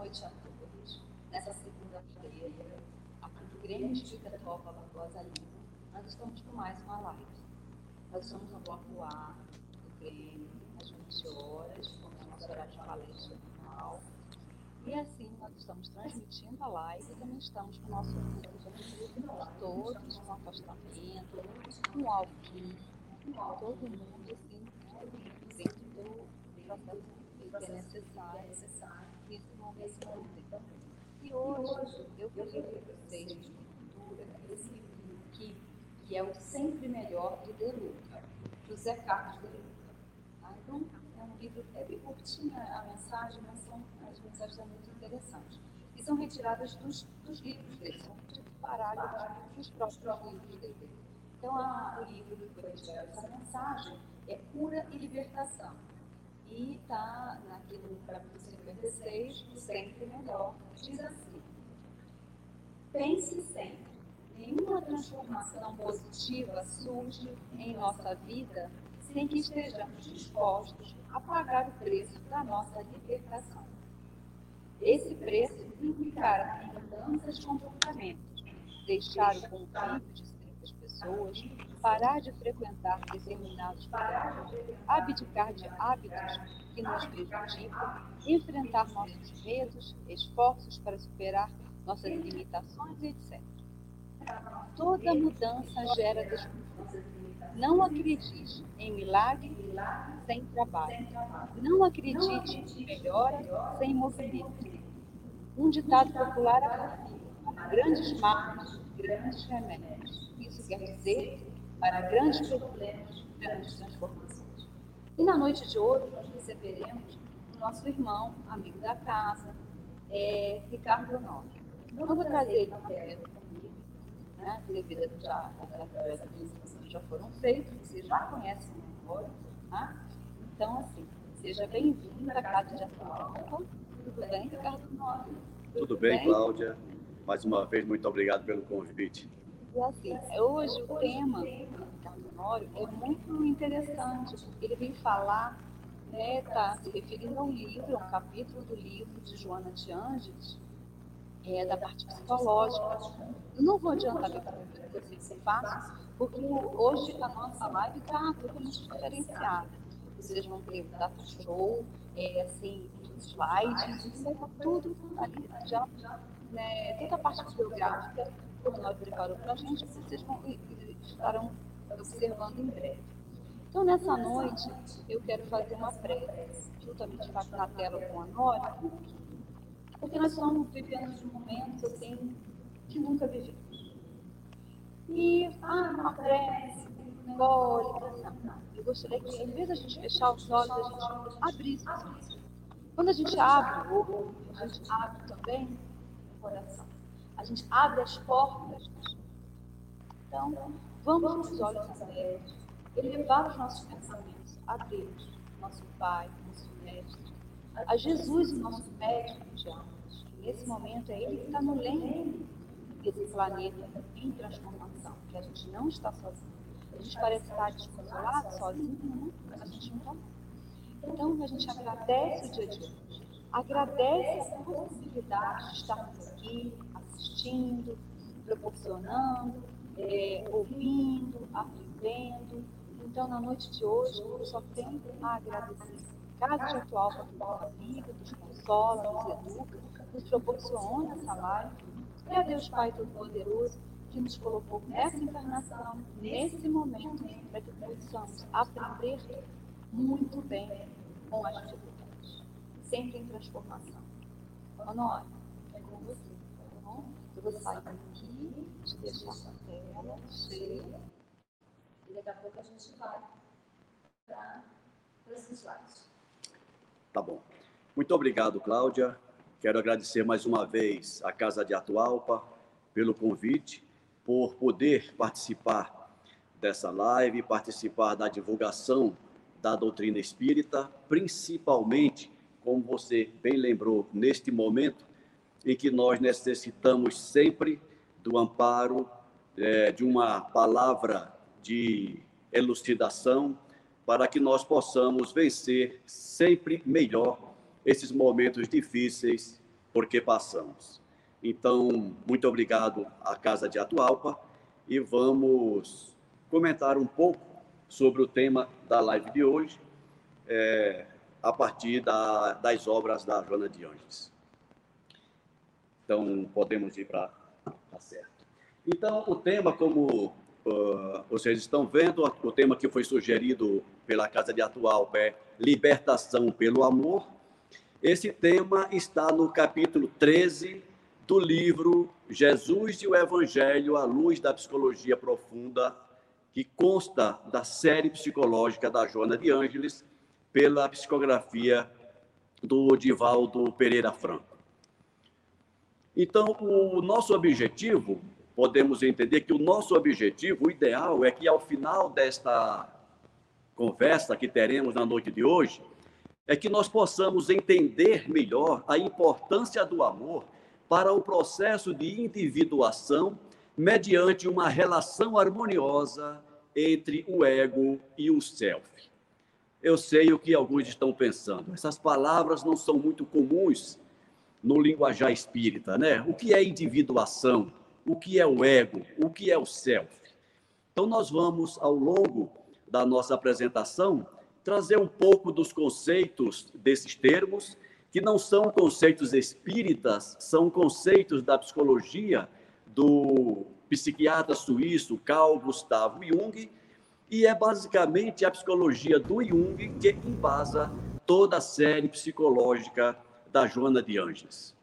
noite a todos. Nessa segunda-feira, aqui do Grêmio Espírita Topa Barbosa Lima, nós estamos com mais uma live. Nós estamos no bloco A do Grêmio, às 20 horas, com o nosso horário de palestra normal. E assim, nós estamos transmitindo a live e também estamos com o nosso grupo todos, com afastamento, com álcool, todo mundo, assim, dentro do processo que é necessário, E hoje eu queria que vocês esse livro aqui, que é o Sempre Melhor de De Luca, José Carlos De Luca. Ah, então, é um livro, é bem curtinha a mensagem, mas são, as mensagens são muito interessantes. E são retiradas dos, dos livros dele, são tipo parágrafos dos próprios livros dele. Então, a, o livro que retirado essa mensagem é Cura e Libertação e está aqui no capítulo 56, sempre melhor, diz assim: Pense sempre, nenhuma transformação positiva surge em nossa vida sem que estejamos dispostos a pagar o preço da nossa libertação. Esse preço implicará em mudanças de comportamento, deixar o convívio de pessoas, parar de frequentar determinados lugares, abdicar de hábitos que nos prejudicam, enfrentar nossos medos, esforços para superar nossas limitações, etc. Toda mudança gera desconforto. Não acredite em milagre sem trabalho. Não acredite em melhora sem movimento. Um ditado popular afirma: grandes males, grandes remédios. Quer dizer para grandes problemas, grandes transformações. E na noite de hoje, nós receberemos o nosso irmão, amigo da casa, é, Ricardo Honório. Eu vou trazer ele comigo, né, devido já, as já foram feitas, vocês já conhecem o Honório, tá? Então, assim, seja bem-vindo à Casa de Atual. Tudo bem, Ricardo Honório? Tudo, Tudo bem, bem, Cláudia? Mais uma vez, muito obrigado pelo convite. E assim, hoje o tema do é muito interessante, porque ele vem falar, está né, tá se referindo a um livro, a um capítulo do livro de Joana de Angeles, é, da parte psicológica. Eu não vou adiantar o que vocês façam, porque hoje a nossa live está totalmente diferenciada. Vocês vão ter data show, é, assim, slides, tudo ali já, né, toda a parte biográfica o Ronaldo preparou para a gente, vocês vão, estarão observando em breve. Então, nessa noite, eu quero fazer uma prece, juntamente na tela com a Nora, porque nós estamos vivendo um momentos assim que nunca vivemos. E, ah, uma prece simbólica. Eu gostaria que, em vez de a gente fechar os olhos, a gente abrisse. Quando a gente abre o olho, a gente abre também o coração a gente abre as portas. Então, vamos com os olhos abertos, elevar os nossos pensamentos a Deus, nosso Pai, nosso Mestre, a Jesus, o nosso médico de almas. Nesse momento é Ele que está no leme desse planeta em transformação, que a gente não está sozinho. A gente parece estar desconsolado, sozinho, né? mas a gente não está. Então, a gente agradece o dia de hoje, agradece a possibilidade de estarmos aqui, assistindo, proporcionando, é, ouvindo, aprendendo. Então, na noite de hoje, eu só tenho a agradecer. Cada de atual que nos amiga, nos consola, nos educa, nos proporciona essa live. E a Deus Pai Todo-Poderoso que nos colocou nessa encarnação, nesse momento, para que possamos aprender muito bem com as dificuldades, sempre em transformação. Honório, é com você. Vou sair aqui, deixar a tela cheia. E daqui a pouco a gente vai para esses slides. Tá bom. Muito obrigado, Cláudia. Quero agradecer mais uma vez à Casa de Atualpa pelo convite, por poder participar dessa live, participar da divulgação da doutrina espírita, principalmente, como você bem lembrou, neste momento em que nós necessitamos sempre do amparo é, de uma palavra de elucidação para que nós possamos vencer sempre melhor esses momentos difíceis por que passamos. Então, muito obrigado à Casa de Atualpa e vamos comentar um pouco sobre o tema da live de hoje, é, a partir da, das obras da Joana de Anjos. Então, podemos ir para a certo. Então, o tema, como uh, vocês estão vendo, o tema que foi sugerido pela Casa de Atualpa é Libertação pelo Amor. Esse tema está no capítulo 13 do livro Jesus e o Evangelho à luz da psicologia profunda, que consta da série psicológica da Joana de Ângeles, pela psicografia do Divaldo Pereira Franco. Então, o nosso objetivo, podemos entender que o nosso objetivo, o ideal, é que ao final desta conversa que teremos na noite de hoje, é que nós possamos entender melhor a importância do amor para o processo de individuação mediante uma relação harmoniosa entre o ego e o self. Eu sei o que alguns estão pensando. Essas palavras não são muito comuns no linguajar espírita, né? O que é individuação? O que é o ego? O que é o self? Então nós vamos ao longo da nossa apresentação trazer um pouco dos conceitos desses termos que não são conceitos espíritas, são conceitos da psicologia do psiquiatra suíço Carl Gustav Jung, e é basicamente a psicologia do Jung que embasa toda a série psicológica da Joana de Anges.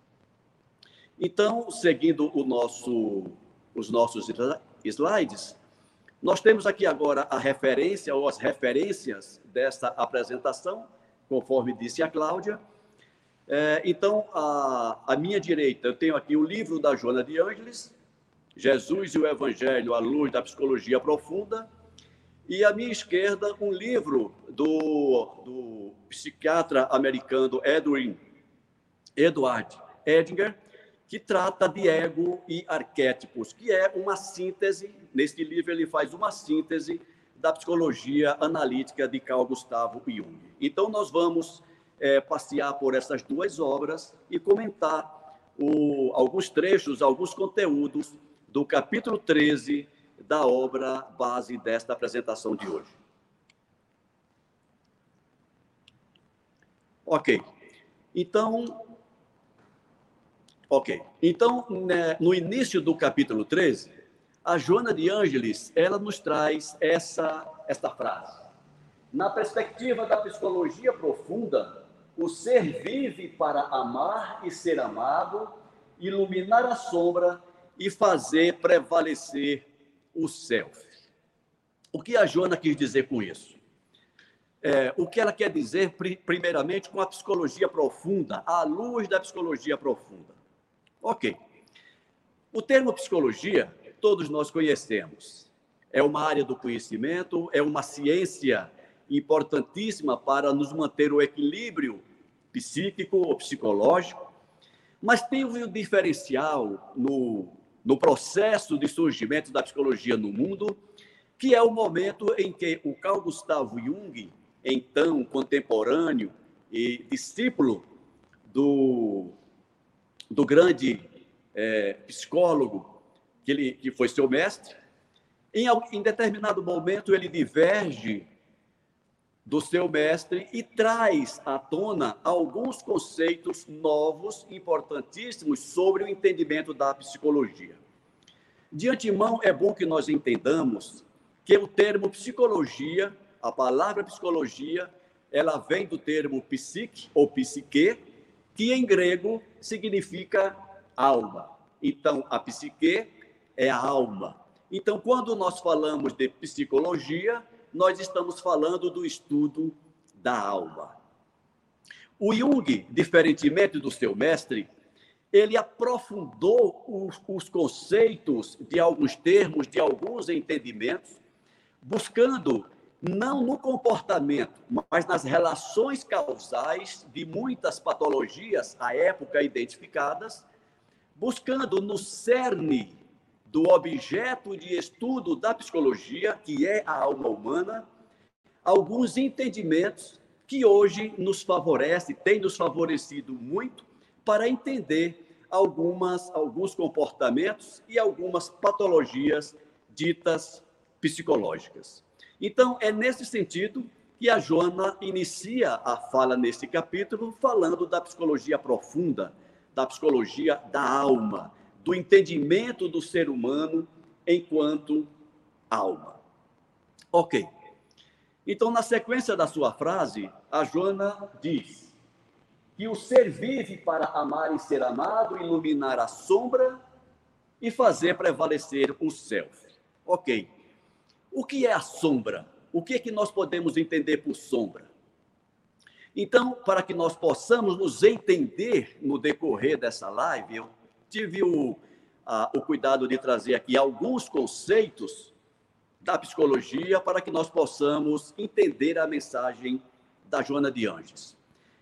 Então, seguindo nosso, os nossos slides, nós temos aqui agora a referência ou as referências dessa apresentação, conforme disse a Cláudia, é, então, a, a minha direita, eu tenho aqui o livro da Joana de Ângeles, Jesus e o Evangelho à luz da psicologia profunda, e à minha esquerda, um livro do, do psiquiatra americano Edwin, Edward Edinger, que trata de ego e arquétipos, que é uma síntese, neste livro ele faz uma síntese da psicologia analítica de Carl Gustavo Jung. Então, nós vamos é, passear por essas duas obras e comentar o, alguns trechos, alguns conteúdos do capítulo 13 da obra base desta apresentação de hoje. Ok. Então, ok. Então, né, no início do capítulo 13, a Joana de Ângeles, ela nos traz essa, esta frase. Na perspectiva da psicologia profunda, o ser vive para amar e ser amado, iluminar a sombra e fazer prevalecer o self. O que a Joana quis dizer com isso? É, o que ela quer dizer, primeiramente, com a psicologia profunda, à luz da psicologia profunda. Ok. O termo psicologia, todos nós conhecemos. É uma área do conhecimento, é uma ciência importantíssima para nos manter o equilíbrio psíquico ou psicológico, mas tem um diferencial no, no processo de surgimento da psicologia no mundo, que é o momento em que o Carl Gustavo Jung, então contemporâneo e discípulo do, do grande é, psicólogo que, ele, que foi seu mestre, em, em determinado momento ele diverge do seu mestre e traz à tona alguns conceitos novos, importantíssimos, sobre o entendimento da psicologia. De antemão, é bom que nós entendamos que o termo psicologia, a palavra psicologia, ela vem do termo psique ou psique, que em grego significa alma. Então, a psique é a alma. Então, quando nós falamos de psicologia, nós estamos falando do estudo da alma. O Jung, diferentemente do seu mestre, ele aprofundou os, os, conceitos de alguns termos, de alguns entendimentos, buscando não no comportamento, mas nas relações causais de muitas patologias à época identificadas, buscando no cerne do objeto de estudo da psicologia, que é a alma humana, alguns entendimentos que hoje nos favorece, tem nos favorecido muito para entender algumas, alguns comportamentos e algumas patologias ditas psicológicas. Então, é nesse sentido que a Joana inicia a fala nesse capítulo falando da psicologia profunda, da psicologia da alma, do entendimento do ser humano enquanto alma. Ok. Então, na sequência da sua frase, a Joana diz que o ser vive para amar e ser amado, iluminar a sombra e fazer prevalecer o self. Ok. O que é a sombra? O que é que nós podemos entender por sombra? Então, para que nós possamos nos entender no decorrer dessa live, eu tive o, a, o cuidado de trazer aqui alguns conceitos da psicologia para que nós possamos entender a mensagem da Joana de Anjos.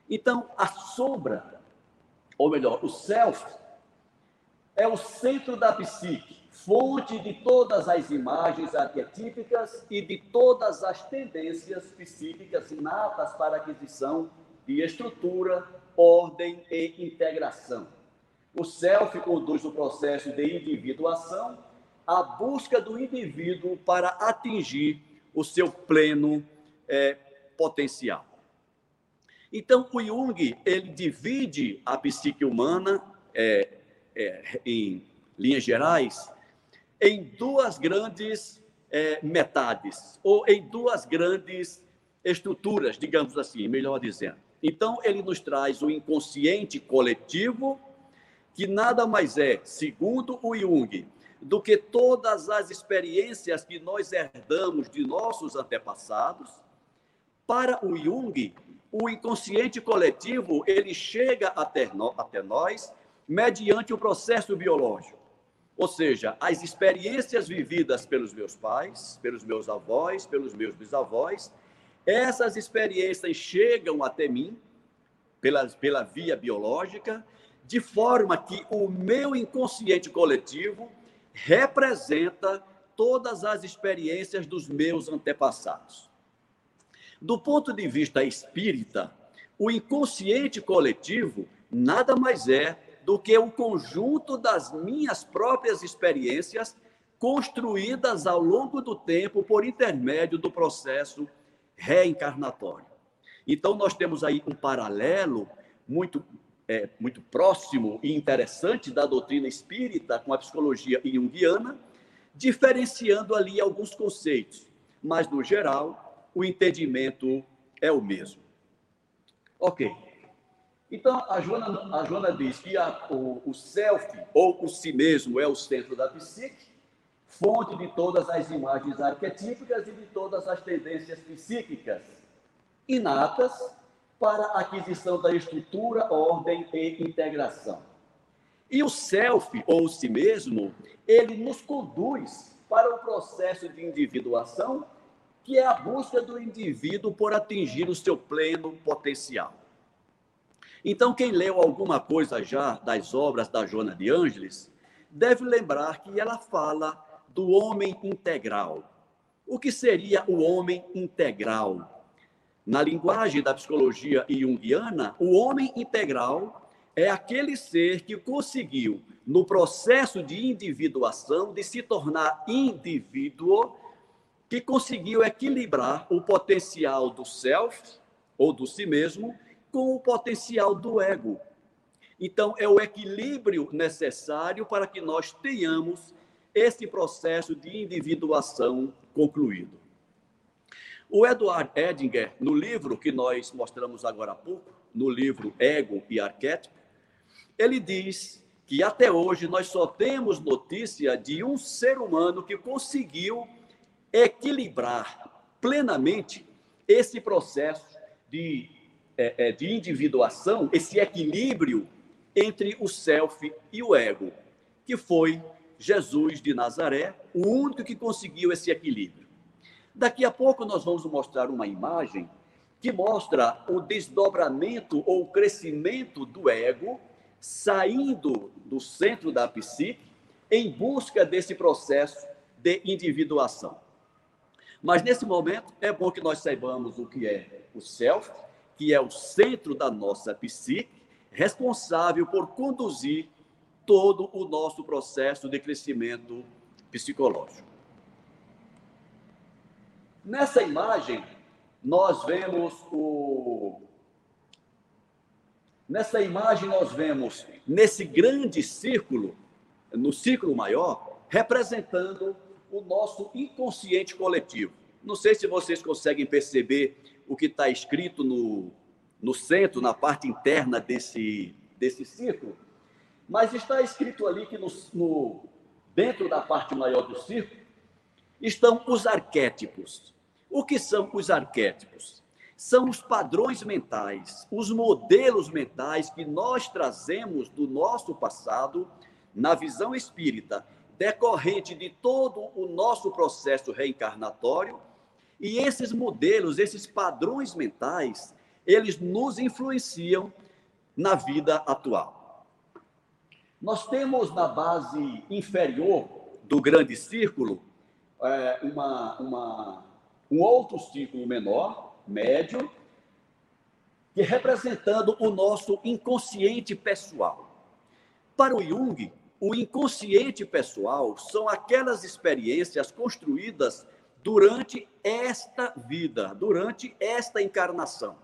Então, a sombra, ou melhor, o self, é o centro da psique, fonte de todas as imagens arquetípicas e de todas as tendências psíquicas inatas para aquisição de estrutura, ordem e integração. O self conduz o processo de individuação à busca do indivíduo para atingir o seu pleno é, potencial. Então, o Jung ele divide a psique humana é, é, em linhas gerais em duas grandes é, metades, ou em duas grandes estruturas, digamos assim, melhor dizendo. Então, ele nos traz o inconsciente coletivo, que nada mais é, segundo o Jung, do que todas as experiências que nós herdamos de nossos antepassados. Para o Jung, o inconsciente coletivo ele chega até, no, até nós mediante o processo biológico. Ou seja, as experiências vividas pelos meus pais, pelos meus avós, pelos meus bisavós, essas experiências chegam até mim pela, pela via biológica, de forma que o meu inconsciente coletivo representa todas as experiências dos meus antepassados. Do ponto de vista espírita, o inconsciente coletivo nada mais é do que o conjunto das minhas próprias experiências construídas ao longo do tempo por intermédio do processo reencarnatório. Então, nós temos aí um paralelo muito, é, muito próximo e interessante da doutrina espírita com a psicologia junguiana, diferenciando ali alguns conceitos, mas, no geral, o entendimento é o mesmo. Ok. Então, a Joana, a Joana diz que a, o, o self, ou o si mesmo, é o centro da psique, fonte de todas as imagens arquetípicas e de todas as tendências psíquicas inatas para a aquisição da estrutura, ordem e integração. E o self, ou si mesmo, ele nos conduz para o processo de individuação, que é a busca do indivíduo por atingir o seu pleno potencial. Então, quem leu alguma coisa já das obras da Joana de Ângeles, deve lembrar que ela fala do homem integral. O que seria o homem integral? Na linguagem da psicologia junguiana, o homem integral é aquele ser que conseguiu, no processo de individuação, de se tornar indivíduo, que conseguiu equilibrar o potencial do self, ou do si mesmo, com o potencial do ego. Então, é o equilíbrio necessário para que nós tenhamos esse processo de individuação concluído. O Edward Edinger, no livro que nós mostramos agora há pouco, no livro Ego e Arquétipo, ele diz que até hoje nós só temos notícia de um ser humano que conseguiu equilibrar plenamente esse processo de é, é, de individuação, esse equilíbrio entre o self e o ego, que foi Jesus de Nazaré, o único que conseguiu esse equilíbrio. Daqui a pouco nós vamos mostrar uma imagem que mostra o desdobramento ou o crescimento do ego saindo do centro da psique em busca desse processo de individuação. Mas nesse momento é bom que nós saibamos o que é o self que é o centro da nossa psique, responsável por conduzir todo o nosso processo de crescimento psicológico. Nessa imagem, nós vemos o. Nessa imagem, nós vemos nesse grande círculo, no círculo maior, representando o nosso inconsciente coletivo. Não sei se vocês conseguem perceber o que está escrito no, no centro, na parte interna desse, desse círculo, mas está escrito ali que no, no, dentro da parte maior do círculo estão os arquétipos. O que são os arquétipos? São os padrões mentais, os modelos mentais que nós trazemos do nosso passado, na visão espírita, decorrente de todo o nosso processo reencarnatório. E esses modelos, esses padrões mentais, eles nos influenciam na vida atual. Nós temos na base inferior do grande círculo é, uma, uma um outro círculo menor, médio, que representando o nosso inconsciente pessoal. Para o Jung, o inconsciente pessoal são aquelas experiências construídas durante esta vida, durante esta encarnação.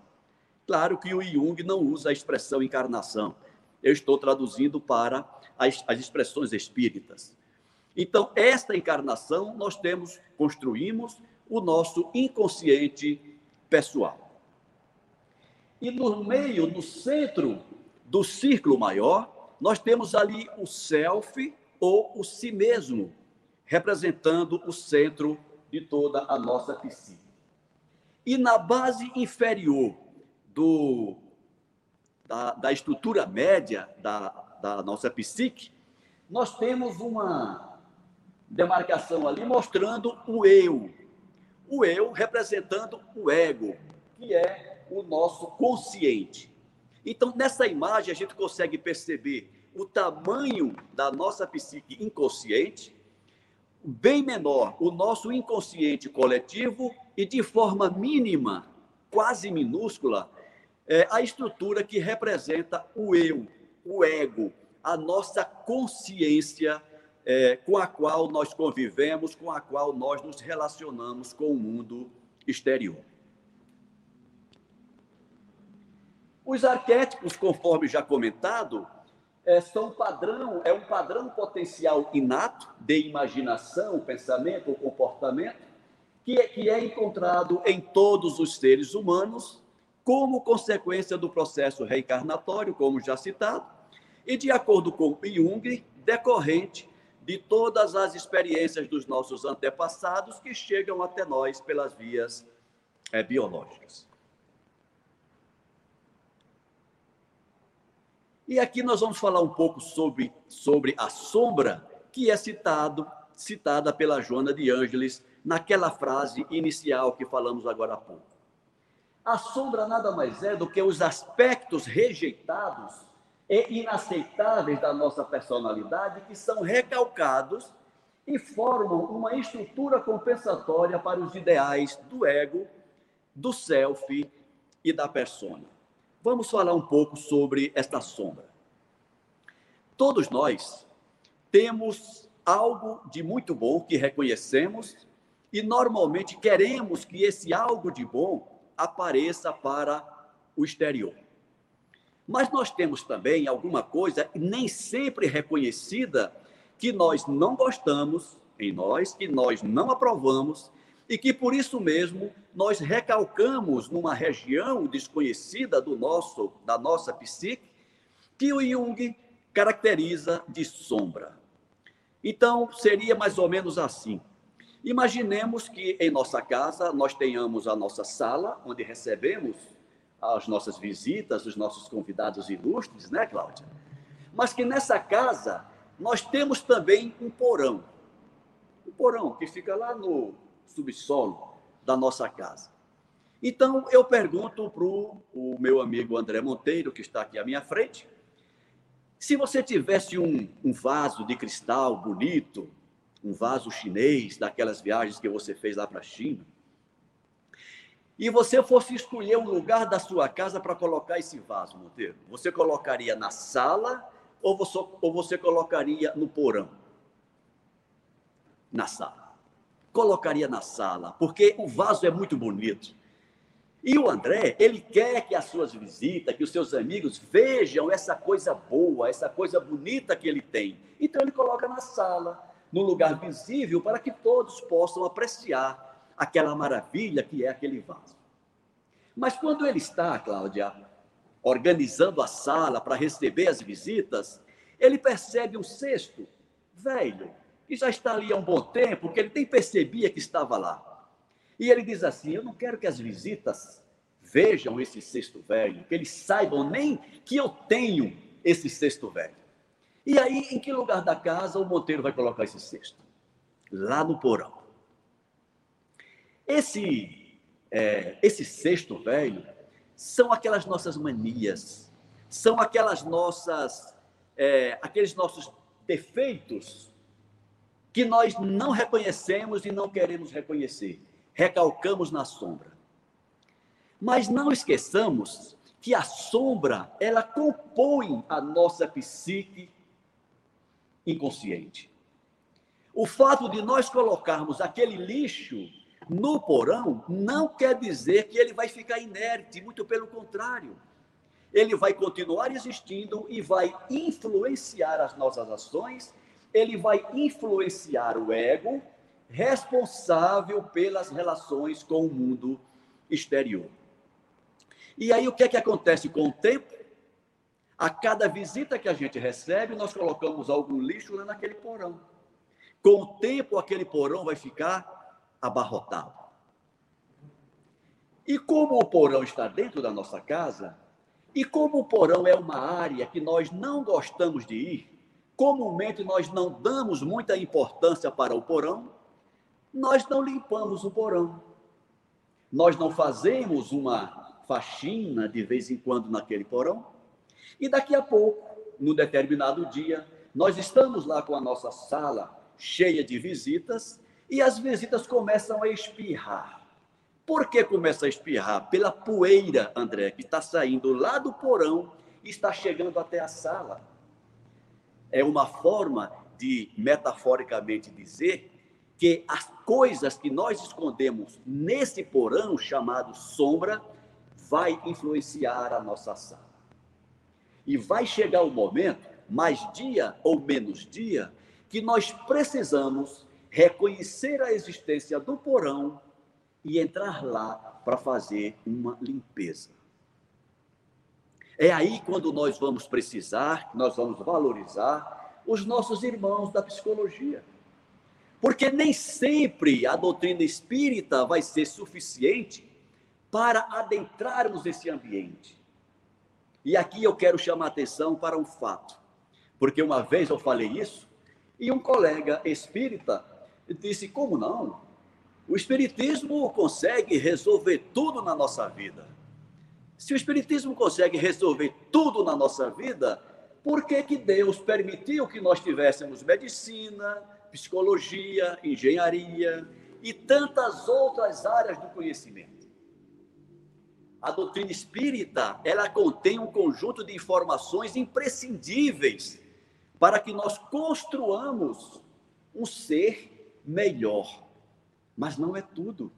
Claro que o Jung não usa a expressão encarnação. Eu estou traduzindo para as, as expressões espíritas. Então, esta encarnação nós temos, construímos o nosso inconsciente pessoal. E no meio, no centro do círculo maior, nós temos ali o self ou o si mesmo, representando o centro de toda a nossa psique. E na base inferior do, da, da estrutura média da, da nossa psique, nós temos uma demarcação ali mostrando o eu, o eu representando o ego, que é o nosso consciente. Então, nessa imagem, a gente consegue perceber o tamanho da nossa psique inconsciente, bem menor o nosso inconsciente coletivo e, de forma mínima, quase minúscula, é a estrutura que representa o eu, o ego, a nossa consciência é, com a qual nós convivemos, com a qual nós nos relacionamos com o mundo exterior. Os arquétipos, conforme já comentado, é, são padrão, é um padrão potencial inato de imaginação, pensamento ou comportamento, que é, que é encontrado em todos os seres humanos como consequência do processo reencarnatório, como já citado, e de acordo com Jung, decorrente de todas as experiências dos nossos antepassados que chegam até nós pelas vias é, biológicas. E aqui nós vamos falar um pouco sobre, sobre a sombra que é citado, citada pela Joana de Ângeles naquela frase inicial que falamos agora há pouco. A sombra nada mais é do que os aspectos rejeitados e inaceitáveis da nossa personalidade que são recalcados e formam uma estrutura compensatória para os ideais do ego, do self e da persona. Vamos falar um pouco sobre esta sombra. Todos nós temos algo de muito bom que reconhecemos e normalmente queremos que esse algo de bom apareça para o exterior. Mas nós temos também alguma coisa nem sempre reconhecida que nós não gostamos em nós, que nós não aprovamos e que por isso mesmo nós recalcamos numa região desconhecida do nosso da nossa psique que o Jung caracteriza de sombra. Então, seria mais ou menos assim. Imaginemos que em nossa casa nós tenhamos a nossa sala, onde recebemos as nossas visitas, os nossos convidados ilustres, né, Cláudia? Mas que nessa casa nós temos também um porão. Um porão que fica lá no subsolo da nossa casa. Então, eu pergunto para o meu amigo André Monteiro, que está aqui à minha frente, se você tivesse um, um vaso de cristal bonito, um vaso chinês, daquelas viagens que você fez lá para a China, e você fosse escolher um lugar da sua casa para colocar esse vaso, Monteiro, você colocaria na sala ou você, ou você colocaria no porão? Na sala. Colocaria na sala, porque o vaso é muito bonito. E o André, ele quer que as suas visitas, que os seus amigos vejam essa coisa boa, essa coisa bonita que ele tem. Então ele coloca na sala, no lugar visível, para que todos possam apreciar aquela maravilha que é aquele vaso. Mas quando ele está, Cláudia, organizando a sala para receber as visitas, ele percebe um cesto velho, que já está ali há um bom tempo, que ele nem percebia que estava lá. E ele diz assim: Eu não quero que as visitas vejam esse cesto velho, que eles saibam nem que eu tenho esse cesto velho. E aí, em que lugar da casa o Monteiro vai colocar esse cesto? Lá no porão. Esse, é, esse cesto velho são aquelas nossas manias, são aquelas nossas, é, aqueles nossos defeitos que nós não reconhecemos e não queremos reconhecer, recalcamos na sombra. Mas não esqueçamos que a sombra, ela compõe a nossa psique inconsciente. O fato de nós colocarmos aquele lixo no porão não quer dizer que ele vai ficar inerte, muito pelo contrário. Ele vai continuar existindo e vai influenciar as nossas ações, ele vai influenciar o ego, responsável pelas relações com o mundo exterior. E aí o que é que acontece com o tempo? A cada visita que a gente recebe, nós colocamos algum lixo lá naquele porão. Com o tempo, aquele porão vai ficar abarrotado. E como o porão está dentro da nossa casa, e como o porão é uma área que nós não gostamos de ir, comumente nós não damos muita importância para o porão, nós não limpamos o porão. Nós não fazemos uma faxina de vez em quando naquele porão. E daqui a pouco, num determinado dia, nós estamos lá com a nossa sala cheia de visitas e as visitas começam a espirrar. Por que começa a espirrar? Pela poeira, André, que está saindo lá do porão e está chegando até a sala. É uma forma de, metaforicamente, dizer que as coisas que nós escondemos nesse porão chamado sombra vai influenciar a nossa sala. E vai chegar o momento, mais dia ou menos dia, que nós precisamos reconhecer a existência do porão e entrar lá para fazer uma limpeza. É aí quando nós vamos precisar, nós vamos valorizar os nossos irmãos da psicologia. Porque nem sempre a doutrina espírita vai ser suficiente para adentrarmos esse ambiente. E aqui eu quero chamar atenção para um fato. Porque uma vez eu falei isso e um colega espírita disse: como não? O Espiritismo consegue resolver tudo na nossa vida. Se o Espiritismo consegue resolver tudo na nossa vida, por que, que Deus permitiu que nós tivéssemos medicina, psicologia, engenharia e tantas outras áreas do conhecimento? A doutrina espírita, ela contém um conjunto de informações imprescindíveis para que nós construamos um ser melhor. Mas não é tudo.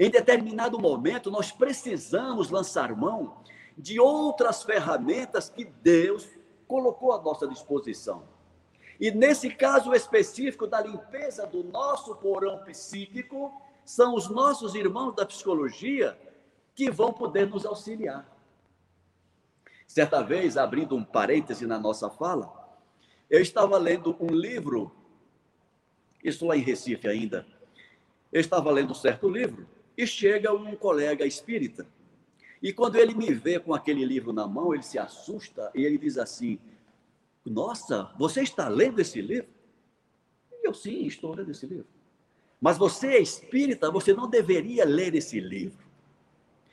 Em determinado momento, nós precisamos lançar mão de outras ferramentas que Deus colocou à nossa disposição. E nesse caso específico da limpeza do nosso porão psíquico, são os nossos irmãos da psicologia que vão poder nos auxiliar. Certa vez, abrindo um parêntese na nossa fala, eu estava lendo um livro isso lá em Recife ainda. Eu estava lendo um certo livro e chega um colega espírita. E quando ele me vê com aquele livro na mão, ele se assusta e ele diz assim: Nossa, você está lendo esse livro? E eu, sim, estou lendo esse livro. Mas você é espírita, você não deveria ler esse livro.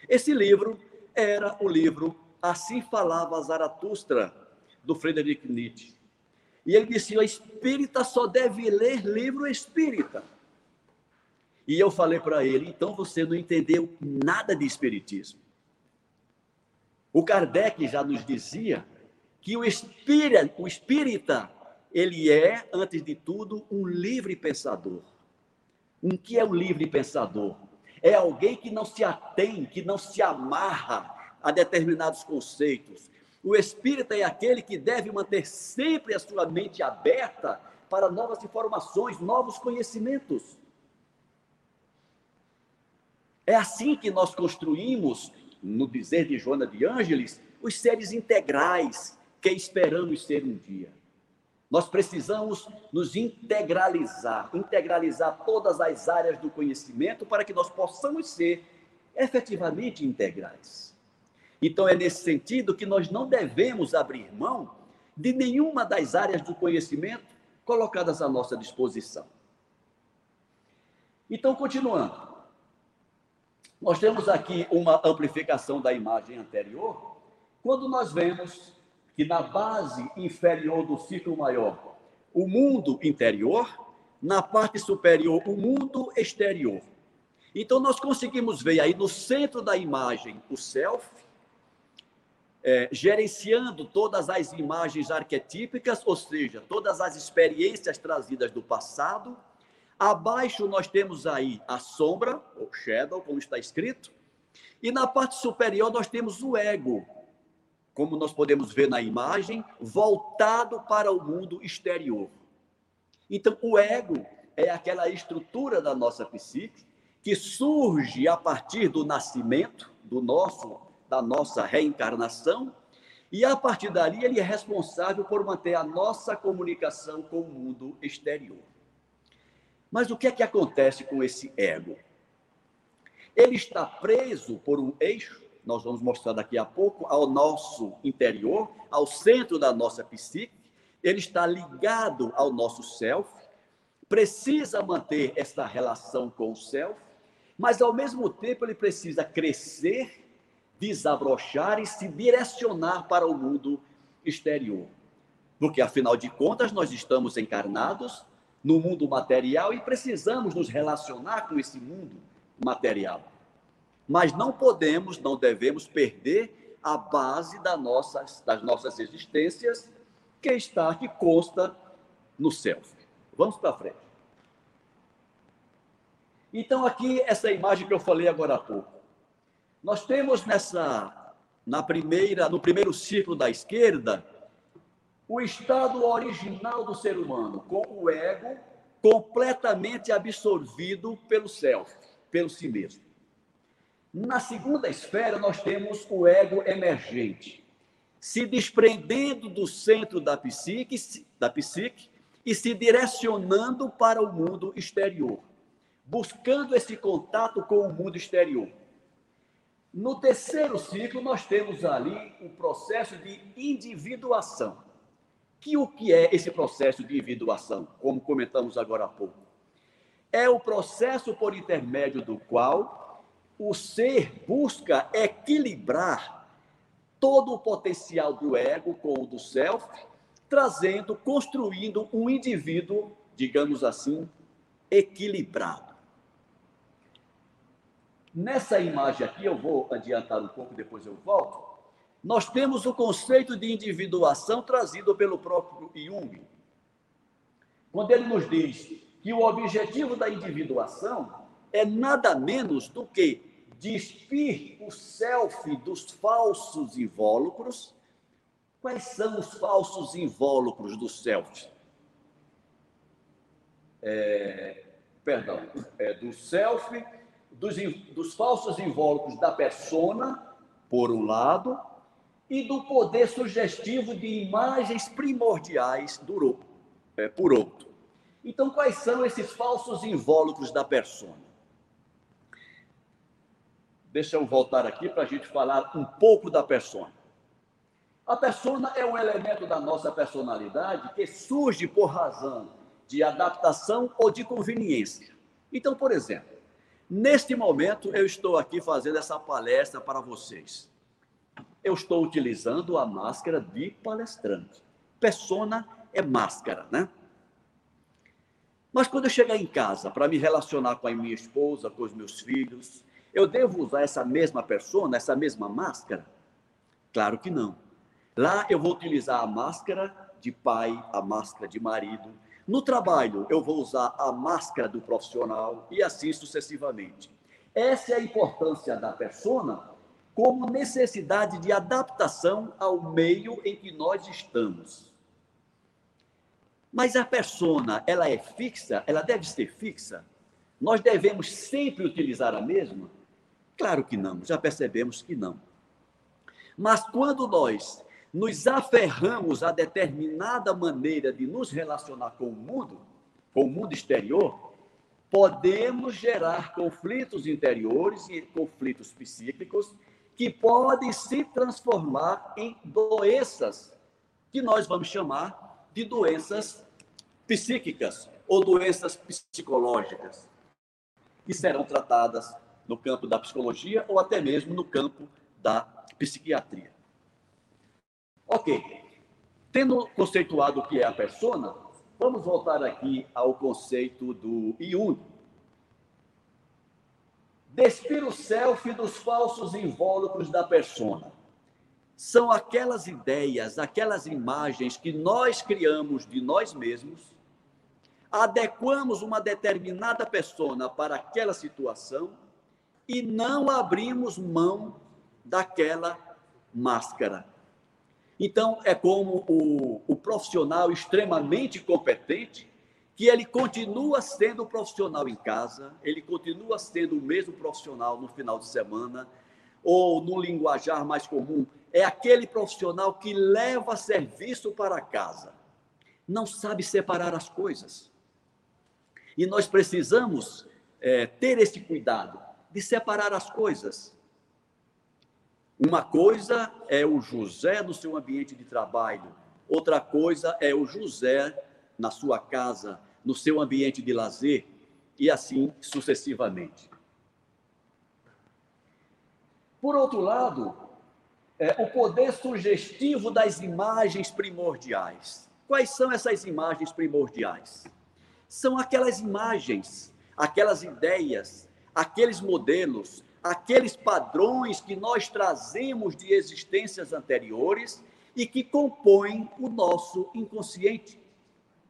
Esse livro era o livro Assim Falava Zaratustra, do Friedrich Nietzsche. E ele disse: o espírita só deve ler livro espírita. E eu falei para ele: então você não entendeu nada de espiritismo. O Kardec já nos dizia que o espírita, o espírita, ele é, antes de tudo, um livre pensador. Um que é um livre pensador? É alguém que não se atém, que não se amarra a determinados conceitos. O espírita é aquele que deve manter sempre a sua mente aberta para novas informações, novos conhecimentos. É assim que nós construímos no dizer de Joana de Ângeles, os seres integrais que esperamos ser um dia. Nós precisamos nos integralizar, integralizar todas as áreas do conhecimento para que nós possamos ser efetivamente integrais. Então, é nesse sentido que nós não devemos abrir mão de nenhuma das áreas do conhecimento colocadas à nossa disposição. Então, continuando. Nós temos aqui uma amplificação da imagem anterior, quando nós vemos que na base inferior do ciclo maior, o mundo interior, na parte superior, o mundo exterior. Então, nós conseguimos ver aí no centro da imagem o self, é, gerenciando todas as imagens arquetípicas, ou seja, todas as experiências trazidas do passado, Abaixo nós temos aí a sombra, ou shadow, como está escrito, e na parte superior nós temos o ego, como nós podemos ver na imagem, voltado para o mundo exterior. Então, o ego é aquela estrutura da nossa psique que surge a partir do nascimento do nosso da nossa reencarnação, e a partir dali ele é responsável por manter a nossa comunicação com o mundo exterior. Mas o que é que acontece com esse ego? Ele está preso por um eixo, nós vamos mostrar daqui a pouco, ao nosso interior, ao centro da nossa psique, ele está ligado ao nosso self, precisa manter essa relação com o self, mas ao mesmo tempo ele precisa crescer, desabrochar e se direcionar para o mundo exterior. Porque afinal de contas nós estamos encarnados no mundo material e precisamos nos relacionar com esse mundo material. Mas não podemos, não devemos perder a base das nossas, das nossas existências, que está, que consta no céu. Vamos para frente. Então, aqui, essa imagem que eu falei agora há pouco. Nós temos nessa, na primeira, no primeiro ciclo da esquerda, o estado original do ser humano, com o ego completamente absorvido pelo self, pelo si mesmo. Na segunda esfera, nós temos o ego emergente, se desprendendo do centro da psique, da psique e se direcionando para o mundo exterior, buscando esse contato com o mundo exterior. No terceiro ciclo, nós temos ali o processo de individuação que o que é esse processo de individuação, como comentamos agora há pouco? É o processo por intermédio do qual o ser busca equilibrar todo o potencial do ego com o do self, trazendo, construindo um indivíduo, digamos assim, equilibrado. Nessa imagem aqui, eu vou adiantar um pouco, depois eu volto nós temos o conceito de individuação trazido pelo próprio Jung. Quando ele nos diz que o objetivo da individuação é nada menos do que despir o self dos falsos invólucros. Quais são os falsos invólucros do self? É, perdão, é, do self, dos, dos falsos invólucros da persona, por um lado, e do poder sugestivo de imagens primordiais do, é, por outro. Então, quais são esses falsos invólucros da persona? Deixa eu voltar aqui para a gente falar um pouco da persona. A persona é um elemento da nossa personalidade que surge por razão de adaptação ou de conveniência. Então, por exemplo, neste momento eu estou aqui fazendo essa palestra para vocês eu estou utilizando a máscara de palestrante. Persona é máscara, né? Mas quando eu chegar em casa para me relacionar com a minha esposa, com os meus filhos, eu devo usar essa mesma persona, essa mesma máscara? Claro que não. Lá eu vou utilizar a máscara de pai, a máscara de marido. No trabalho, eu vou usar a máscara do profissional e assim sucessivamente. Essa é a importância da persona como necessidade de adaptação ao meio em que nós estamos. Mas a persona, ela é fixa? Ela deve ser fixa? Nós devemos sempre utilizar a mesma? Claro que não, já percebemos que não. Mas quando nós nos aferramos a determinada maneira de nos relacionar com o mundo, com o mundo exterior, podemos gerar conflitos interiores e conflitos psíquicos que podem se transformar em doenças que nós vamos chamar de doenças psíquicas ou doenças psicológicas, que serão tratadas no campo da psicologia ou até mesmo no campo da psiquiatria. Ok. Tendo conceituado o que é a persona, vamos voltar aqui ao conceito do Jung. Despir o self dos falsos invólucros da persona são aquelas ideias, aquelas imagens que nós criamos de nós mesmos adequamos uma determinada persona para aquela situação e não abrimos mão daquela máscara. Então, é como o, o profissional extremamente competente, que ele continua sendo profissional em casa, ele continua sendo o mesmo profissional no final de semana, ou no linguajar mais comum, é aquele profissional que leva serviço para casa. Não sabe separar as coisas. E nós precisamos é, ter esse cuidado de separar as coisas. Uma coisa é o José no seu ambiente de trabalho, outra coisa é o José na sua casa, no seu ambiente de lazer, e assim sucessivamente. Por outro lado, é, o poder sugestivo das imagens primordiais. Quais são essas imagens primordiais? são aquelas imagens, aquelas ideias, aqueles modelos, aqueles padrões que nós trazemos de existências anteriores e que compõem o nosso inconsciente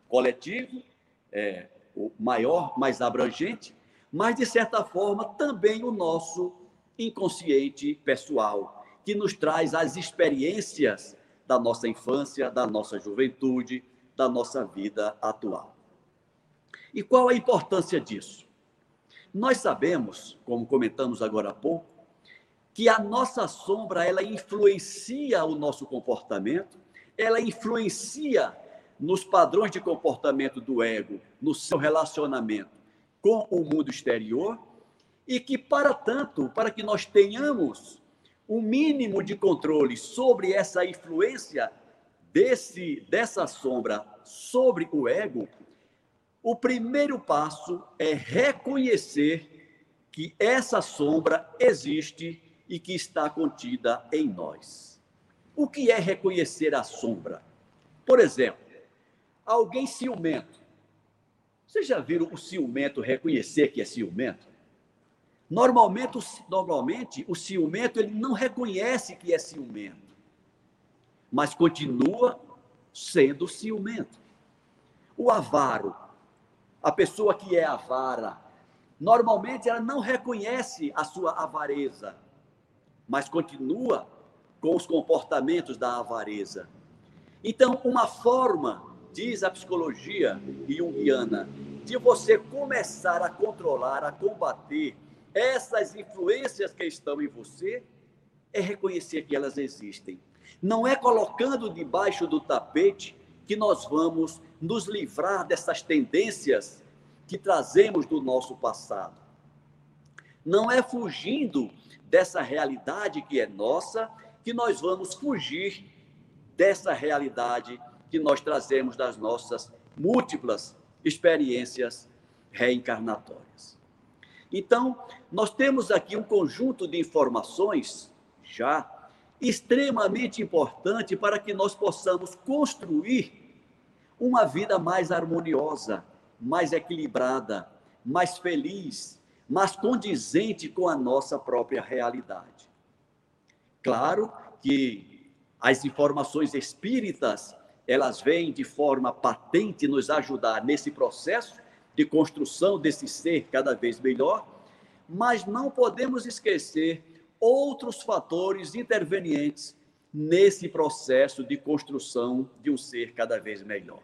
coletivo, é, o maior, mais abrangente, mas de certa forma também o nosso inconsciente pessoal, que nos traz as experiências da nossa infância, da nossa juventude, da nossa vida atual. E qual a importância disso? Nós sabemos, como comentamos agora há pouco, que a nossa sombra ela influencia o nosso comportamento, ela influencia nos padrões de comportamento do ego, no seu relacionamento com o mundo exterior, e que para tanto, para que nós tenhamos um mínimo de controle sobre essa influência desse dessa sombra sobre o ego, o primeiro passo é reconhecer que essa sombra existe e que está contida em nós. O que é reconhecer a sombra? Por exemplo, alguém ciumento. Vocês já viram o ciumento reconhecer que é ciumento? Normalmente, normalmente o ciumento ele não reconhece que é ciumento, mas continua sendo ciumento. O avaro a pessoa que é avara, normalmente ela não reconhece a sua avareza, mas continua com os comportamentos da avareza. Então, uma forma, diz a psicologia junguiana, de você começar a controlar, a combater essas influências que estão em você, é reconhecer que elas existem. Não é colocando debaixo do tapete que nós vamos nos livrar dessas tendências que trazemos do nosso passado. Não é fugindo dessa realidade que é nossa que nós vamos fugir dessa realidade que nós trazemos das nossas múltiplas experiências reencarnatórias. Então, nós temos aqui um conjunto de informações já extremamente importante para que nós possamos construir uma vida mais harmoniosa, mais equilibrada, mais feliz, mais condizente com a nossa própria realidade. Claro que as informações espíritas, elas vêm de forma patente nos ajudar nesse processo de construção desse ser cada vez melhor, mas não podemos esquecer outros fatores intervenientes nesse processo de construção de um ser cada vez melhor.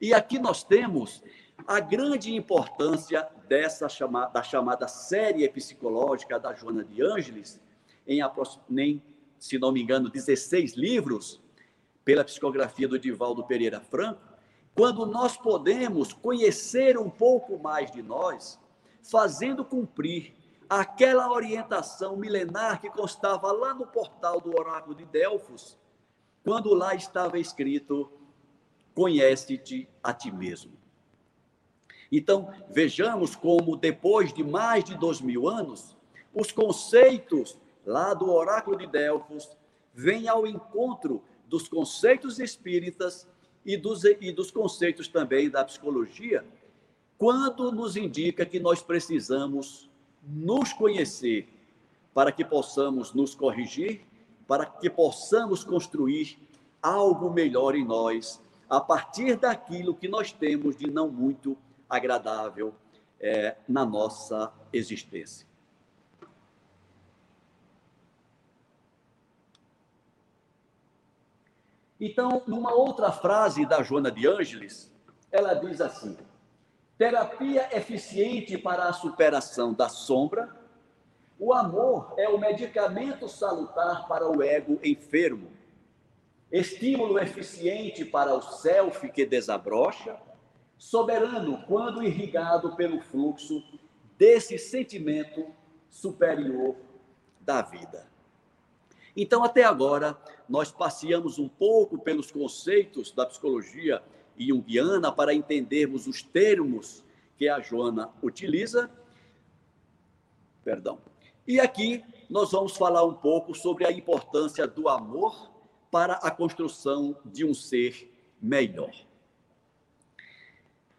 E aqui nós temos a grande importância dessa chamada, da chamada série psicológica da Joana de Ângeles, em, nem, se não me engano, 16 livros, pela psicografia do Divaldo Pereira Franco, quando nós podemos conhecer um pouco mais de nós, fazendo cumprir aquela orientação milenar que constava lá no portal do oráculo de Delfos, quando lá estava escrito: Conhece-te a ti mesmo. Então, vejamos como, depois de mais de dois mil anos, os conceitos lá do oráculo de Delfos vêm ao encontro dos conceitos espíritas e dos, e dos conceitos também da psicologia, quando nos indica que nós precisamos nos conhecer para que possamos nos corrigir, para que possamos construir algo melhor em nós, a partir daquilo que nós temos de não muito agradável é, na nossa existência. Então, numa outra frase da Joana de Ângeles, ela diz assim: terapia eficiente para a superação da sombra. O amor é o medicamento salutar para o ego enfermo, estímulo eficiente para o self que desabrocha, soberano quando irrigado pelo fluxo desse sentimento superior da vida. Então, até agora, nós passeamos um pouco pelos conceitos da psicologia junguiana para entendermos os termos que a Joana utiliza. Perdão. E aqui nós vamos falar um pouco sobre a importância do amor para a construção de um ser melhor.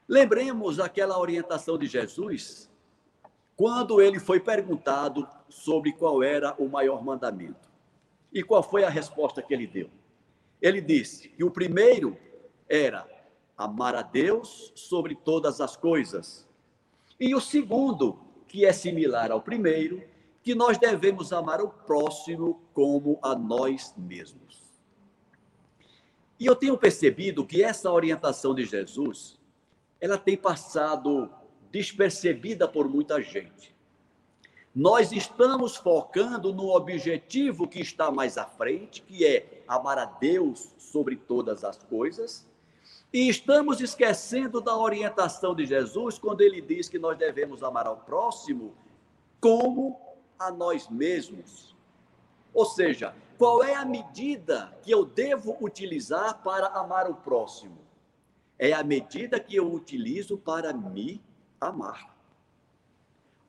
Lembremos aquela orientação de Jesus quando ele foi perguntado sobre qual era o maior mandamento. E qual foi a resposta que ele deu? Ele disse que o primeiro era amar a Deus sobre todas as coisas. E o segundo, que é similar ao primeiro, que nós devemos amar o próximo como a nós mesmos. E eu tenho percebido que essa orientação de Jesus, ela tem passado despercebida por muita gente. Nós estamos focando no objetivo que está mais à frente, que é amar a Deus sobre todas as coisas, e estamos esquecendo da orientação de Jesus quando ele diz que nós devemos amar ao próximo como a nós mesmos. Ou seja, qual é a medida que eu devo utilizar para amar o próximo? É a medida que eu utilizo para me amar.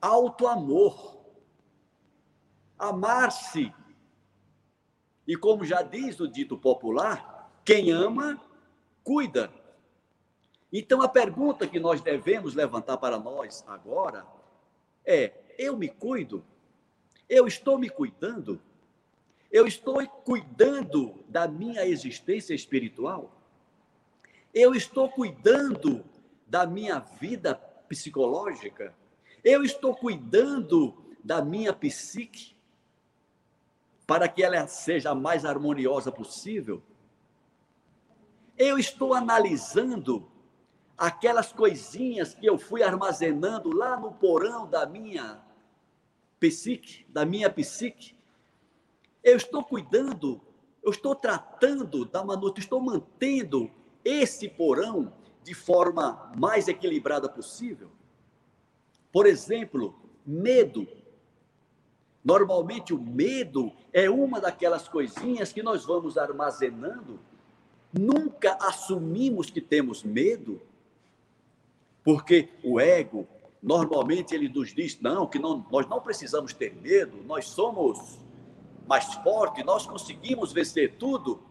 Auto-amor. Amar-se. E como já diz o dito popular, quem ama cuida. Então a pergunta que nós devemos levantar para nós agora é: eu me cuido? Eu estou me cuidando? Eu estou cuidando da minha existência espiritual? Eu estou cuidando da minha vida psicológica? Eu estou cuidando da minha psique para que ela seja a mais harmoniosa possível? Eu estou analisando aquelas coisinhas que eu fui armazenando lá no porão da minha psique, da minha psique. Eu estou cuidando, eu estou tratando da manutenção, estou mantendo esse porão de forma mais equilibrada possível. Por exemplo, medo. Normalmente o medo é uma daquelas coisinhas que nós vamos armazenando Nunca assumimos que temos medo, porque o ego, normalmente, ele nos diz: não, que não, nós não precisamos ter medo, nós somos mais fortes, nós conseguimos vencer tudo.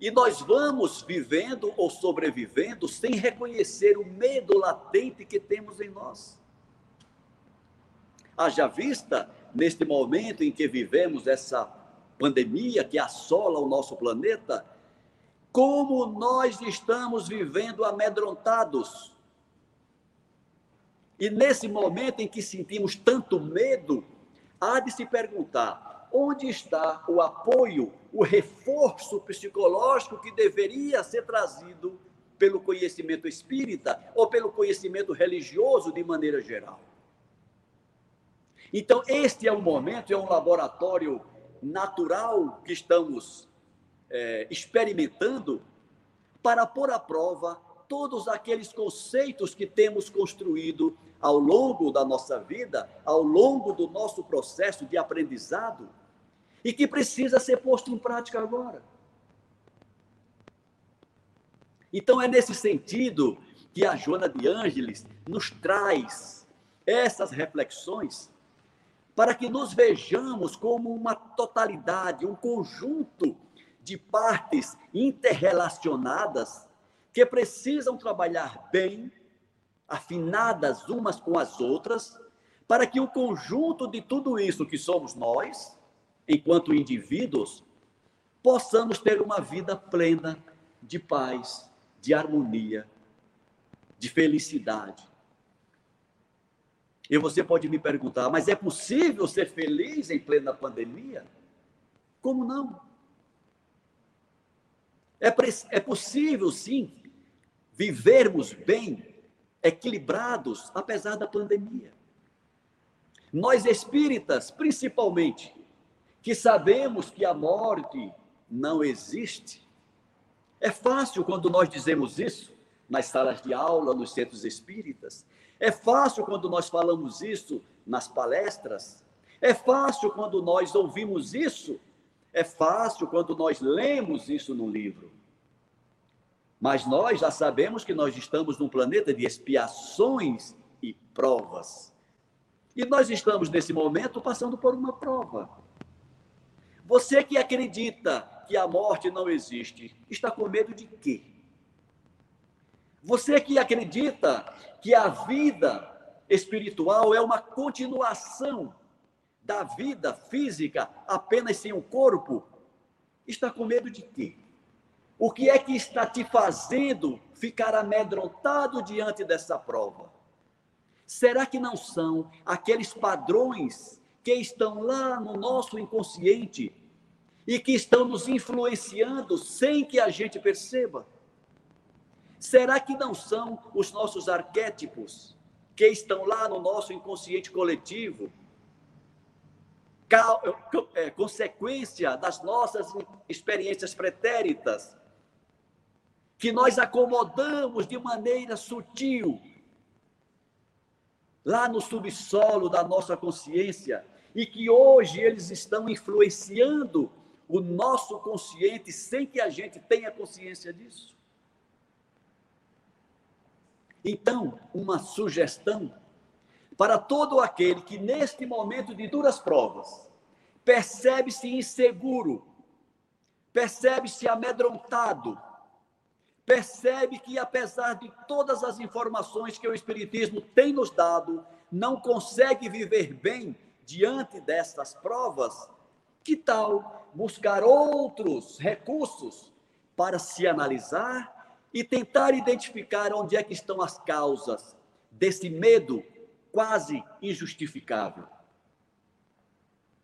E nós vamos vivendo ou sobrevivendo sem reconhecer o medo latente que temos em nós. Haja vista, neste momento em que vivemos essa pandemia que assola o nosso planeta, como nós estamos vivendo amedrontados. E nesse momento em que sentimos tanto medo, há de se perguntar: onde está o apoio, o reforço psicológico que deveria ser trazido pelo conhecimento espírita ou pelo conhecimento religioso de maneira geral? Então, este é um momento, é um laboratório natural que estamos é, experimentando para pôr à prova todos aqueles conceitos que temos construído ao longo da nossa vida, ao longo do nosso processo de aprendizado e que precisa ser posto em prática agora. Então é nesse sentido que a Joana de Ângeles nos traz essas reflexões para que nos vejamos como uma totalidade, um conjunto de partes interrelacionadas que precisam trabalhar bem, afinadas umas com as outras, para que o conjunto de tudo isso que somos nós, enquanto indivíduos, possamos ter uma vida plena de paz, de harmonia, de felicidade. E você pode me perguntar, mas é possível ser feliz em plena pandemia? Como não? É, é possível, sim, vivermos bem, equilibrados, apesar da pandemia. Nós espíritas, principalmente, que sabemos que a morte não existe, é fácil quando nós dizemos isso nas salas de aula, nos centros espíritas. É fácil quando nós falamos isso nas palestras. É fácil quando nós ouvimos isso é fácil quando nós lemos isso no livro. Mas nós já sabemos que nós estamos num planeta de expiações e provas. E nós estamos, nesse momento, passando por uma prova. Você que acredita que a morte não existe, está com medo de quê? Você que acredita que a vida espiritual é uma continuação da vida física apenas sem o corpo, está com medo de quê? O que é que está te fazendo ficar amedrontado diante dessa prova? Será que não são aqueles padrões que estão lá no nosso inconsciente e que estão nos influenciando sem que a gente perceba? Será que não são os nossos arquétipos que estão lá no nosso inconsciente coletivo é, consequência das nossas experiências pretéritas, que nós acomodamos de maneira sutil lá no subsolo da nossa consciência e que hoje eles estão influenciando o nosso consciente sem que a gente tenha consciência disso. Então, uma sugestão para todo aquele que, neste momento de duras provas, percebe-se inseguro, percebe-se amedrontado, percebe que, apesar de todas as informações que o Espiritismo tem nos dado, não consegue viver bem diante destas provas, que tal buscar outros recursos para se analisar e tentar identificar onde é que estão as causas desse medo quase injustificável.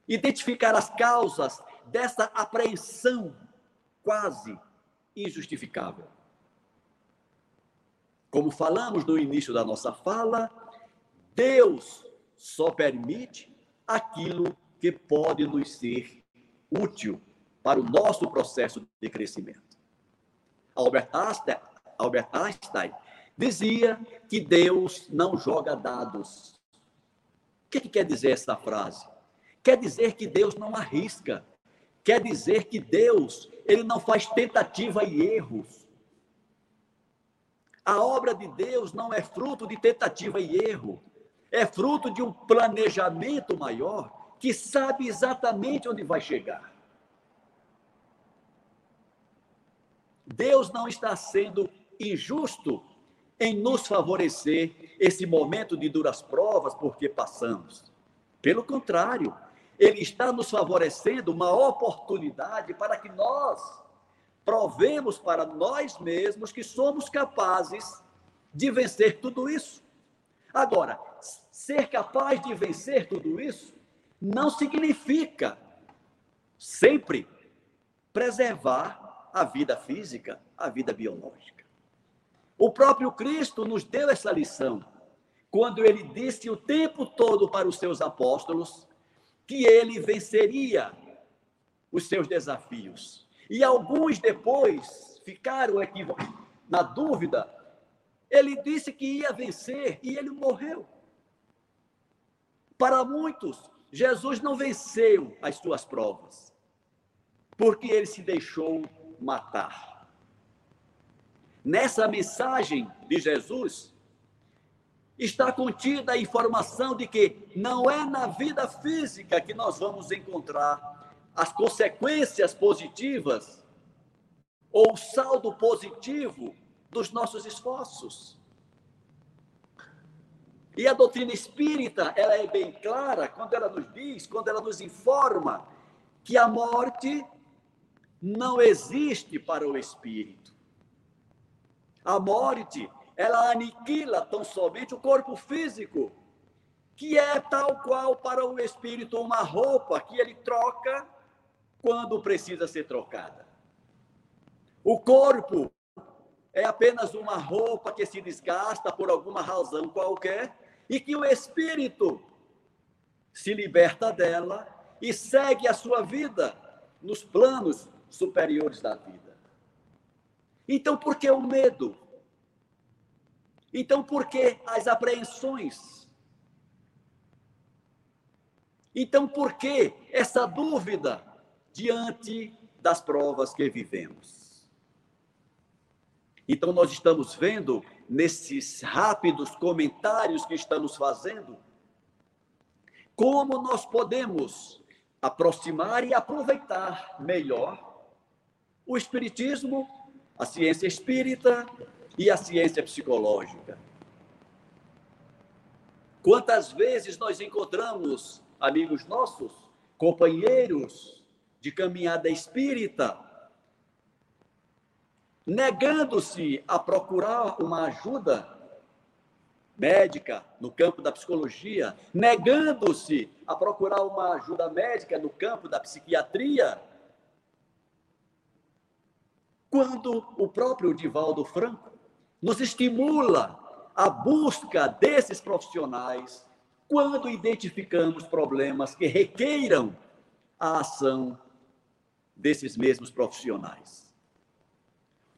Identificar as causas dessa apreensão quase injustificável. Como falamos no início da nossa fala, Deus só permite aquilo que pode nos ser útil para o nosso processo de crescimento. Albert Einstein, Albert Einstein dizia que Deus não joga dados. O que, que quer dizer essa frase? Quer dizer que Deus não arrisca. Quer dizer que Deus, ele não faz tentativa e erros. A obra de Deus não é fruto de tentativa e erro. É fruto de um planejamento maior que sabe exatamente onde vai chegar. Deus não está sendo injusto em nos favorecer esse momento de duras provas porque passamos. Pelo contrário, ele está nos favorecendo uma oportunidade para que nós provemos para nós mesmos que somos capazes de vencer tudo isso. Agora, ser capaz de vencer tudo isso não significa sempre preservar a vida física, a vida biológica. O próprio Cristo nos deu essa lição quando ele disse o tempo todo para os seus apóstolos que ele venceria os seus desafios. E alguns depois ficaram na dúvida. Ele disse que ia vencer e ele morreu. Para muitos, Jesus não venceu as suas provas, porque ele se deixou matar. Nessa mensagem de Jesus, está contida a informação de que não é na vida física que nós vamos encontrar as consequências positivas ou o saldo positivo dos nossos esforços. E a doutrina espírita, ela é bem clara quando ela nos diz, quando ela nos informa que a morte não existe para o espírito. A morte, ela aniquila tão somente o corpo físico, que é tal qual para o espírito uma roupa que ele troca quando precisa ser trocada. O corpo é apenas uma roupa que se desgasta por alguma razão qualquer e que o espírito se liberta dela e segue a sua vida nos planos superiores da vida. Então, por que o medo? Então, por que as apreensões? Então, por que essa dúvida diante das provas que vivemos? Então, nós estamos vendo nesses rápidos comentários que estamos fazendo como nós podemos aproximar e aproveitar melhor o Espiritismo a ciência espírita e a ciência psicológica. Quantas vezes nós encontramos amigos nossos, companheiros de caminhada espírita, negando-se a procurar uma ajuda médica no campo da psicologia, negando-se a procurar uma ajuda médica no campo da psiquiatria, quando o próprio Divaldo Franco nos estimula a busca desses profissionais quando identificamos problemas que requeiram a ação desses mesmos profissionais.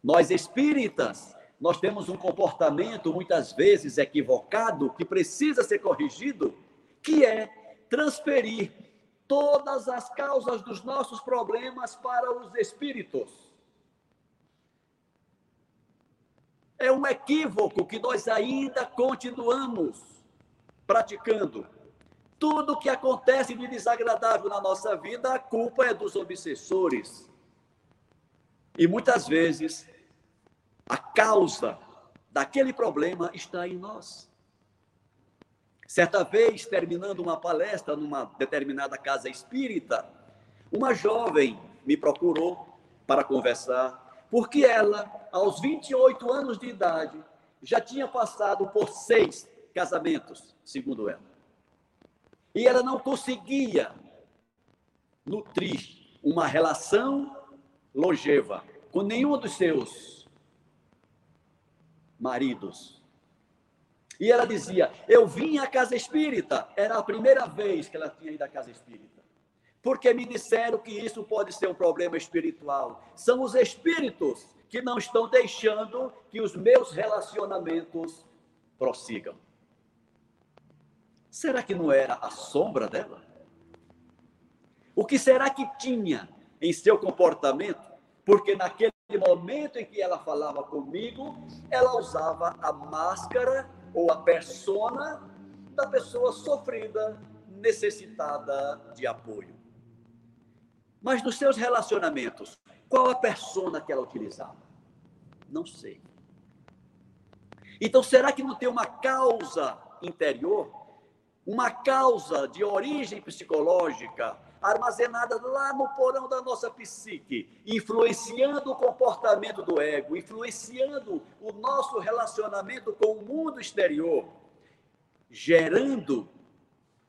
Nós espíritas, nós temos um comportamento muitas vezes equivocado que precisa ser corrigido, que é transferir todas as causas dos nossos problemas para os espíritos. É um equívoco que nós ainda continuamos praticando. Tudo que acontece de desagradável na nossa vida, a culpa é dos obsessores. E muitas vezes a causa daquele problema está em nós. Certa vez, terminando uma palestra numa determinada casa espírita, uma jovem me procurou para conversar porque ela, aos 28 anos de idade, já tinha passado por seis casamentos, segundo ela. E ela não conseguia nutrir uma relação longeva com nenhum dos seus maridos. E ela dizia: Eu vim à casa espírita. Era a primeira vez que ela tinha ido à casa espírita porque me disseram que isso pode ser um problema espiritual. São os espíritos que não estão deixando que os meus relacionamentos prossigam. Será que não era a sombra dela? O que será que tinha em seu comportamento? Porque naquele momento em que ela falava comigo, ela usava a máscara ou a persona da pessoa sofrida, necessitada de apoio. Mas nos seus relacionamentos, qual a persona que ela utilizava? Não sei. Então, será que não tem uma causa interior? Uma causa de origem psicológica armazenada lá no porão da nossa psique, influenciando o comportamento do ego, influenciando o nosso relacionamento com o mundo exterior, gerando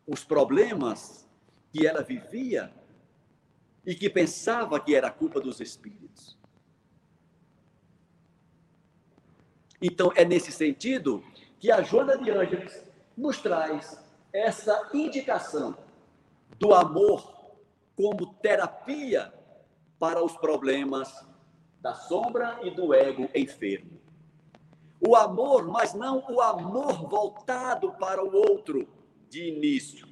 os problemas que ela vivia e que pensava que era culpa dos espíritos. Então, é nesse sentido que a Joana de Ângeles nos traz essa indicação do amor como terapia para os problemas da sombra e do ego enfermo. O amor, mas não o amor voltado para o outro de início.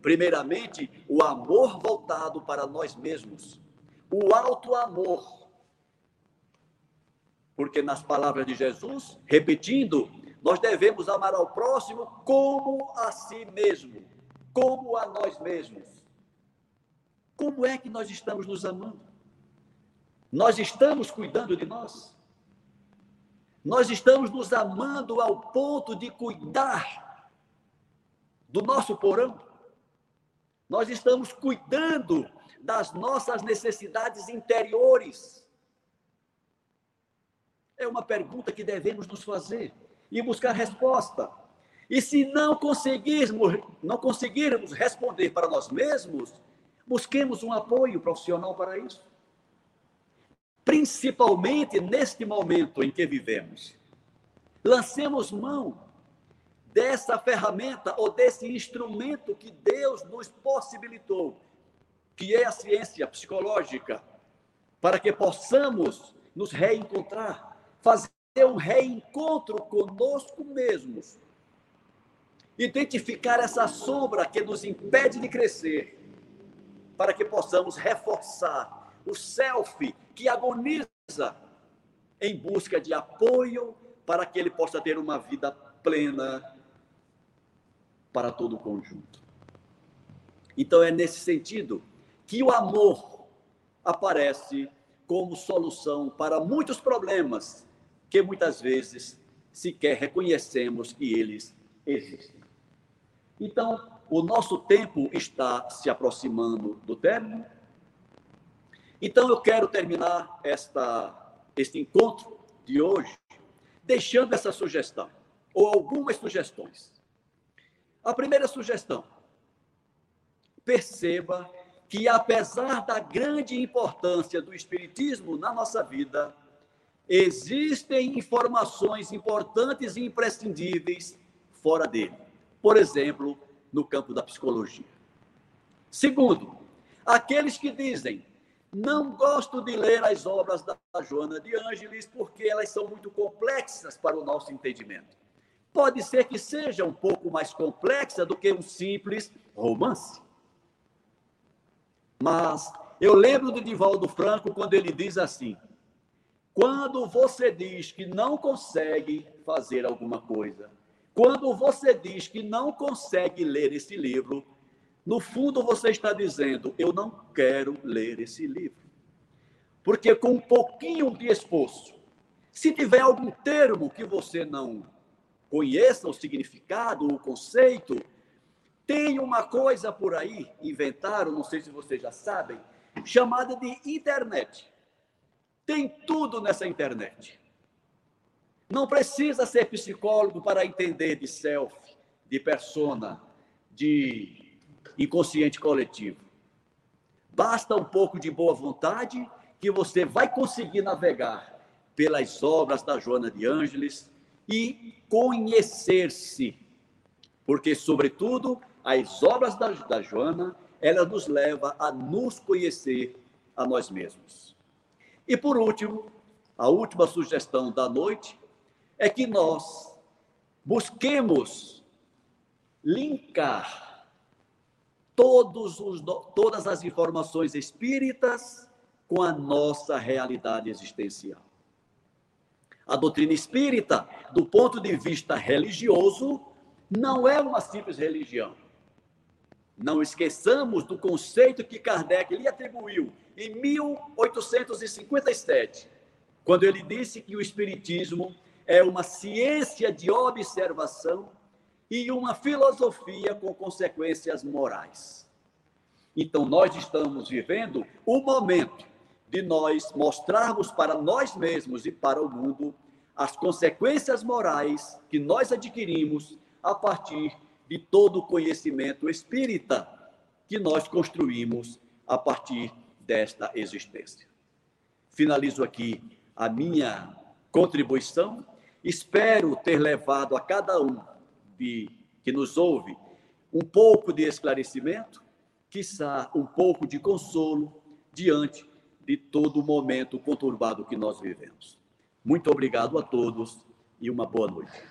Primeiramente, o amor voltado para nós mesmos. O alto amor. Porque nas palavras de Jesus, repetindo, nós devemos amar ao próximo como a si mesmo, como a nós mesmos. Como é que nós estamos nos amando? Nós estamos cuidando de nós? Nós estamos nos amando ao ponto de cuidar do nosso porão? Nós estamos cuidando das nossas necessidades interiores? É uma pergunta que devemos nos fazer e buscar resposta. E se não conseguirmos, não conseguirmos responder para nós mesmos, Busquemos um apoio profissional para isso. Principalmente neste momento em que vivemos. Lancemos mão dessa ferramenta ou desse instrumento que Deus nos possibilitou, que é a ciência psicológica, para que possamos nos reencontrar, fazer um reencontro conosco mesmos, identificar essa sombra que nos impede de crescer para que possamos reforçar o self que agoniza em busca de apoio para que ele possa ter uma vida plena para todo o conjunto. Então é nesse sentido que o amor aparece como solução para muitos problemas que muitas vezes sequer reconhecemos que eles existem. Então, o nosso tempo está se aproximando do término. Então, eu quero terminar esta, este encontro de hoje deixando essa sugestão, ou algumas sugestões. A primeira sugestão: perceba que, apesar da grande importância do Espiritismo na nossa vida, existem informações importantes e imprescindíveis fora dele. Por exemplo, no campo da psicologia. Segundo, aqueles que dizem não gosto de ler as obras da Joana de Ângeles porque elas são muito complexas para o nosso entendimento. Pode ser que seja um pouco mais complexa do que um simples romance. Mas eu lembro de Divaldo Franco quando ele diz assim: quando você diz que não consegue fazer alguma coisa, quando você diz que não consegue ler esse livro, no fundo você está dizendo: eu não quero ler esse livro. Porque com um pouquinho de esforço, se tiver algum termo que você não conheça o significado, o conceito, tem uma coisa por aí, inventaram, não sei se vocês já sabem, chamada de internet. Tem tudo nessa internet. Não precisa ser psicólogo para entender de self, de persona, de inconsciente coletivo. Basta um pouco de boa vontade que você vai conseguir navegar pelas obras da Joana de Ângeles e conhecer-se. Porque, sobretudo, as obras da, da Joana, ela nos leva a nos conhecer a nós mesmos. E por último, a última sugestão da noite é que nós busquemos linkar todos os, todas as informações espíritas com a nossa realidade existencial. A doutrina espírita, do ponto de vista religioso, não é uma simples religião. Não esqueçamos do conceito que Kardec lhe atribuiu em 1857 quando ele disse que o Espiritismo é uma ciência de observação e uma filosofia com consequências morais. Então, nós estamos vivendo o momento de nós mostrarmos para nós mesmos e para o mundo as consequências morais que nós adquirimos a partir de todo o conhecimento espírita que nós construímos a partir desta existência. Finalizo aqui a minha contribuição. Espero ter levado a cada um de, que nos ouve um pouco de esclarecimento, quiçá um pouco de consolo diante de todo o momento conturbado que nós vivemos. Muito obrigado a todos e uma boa noite.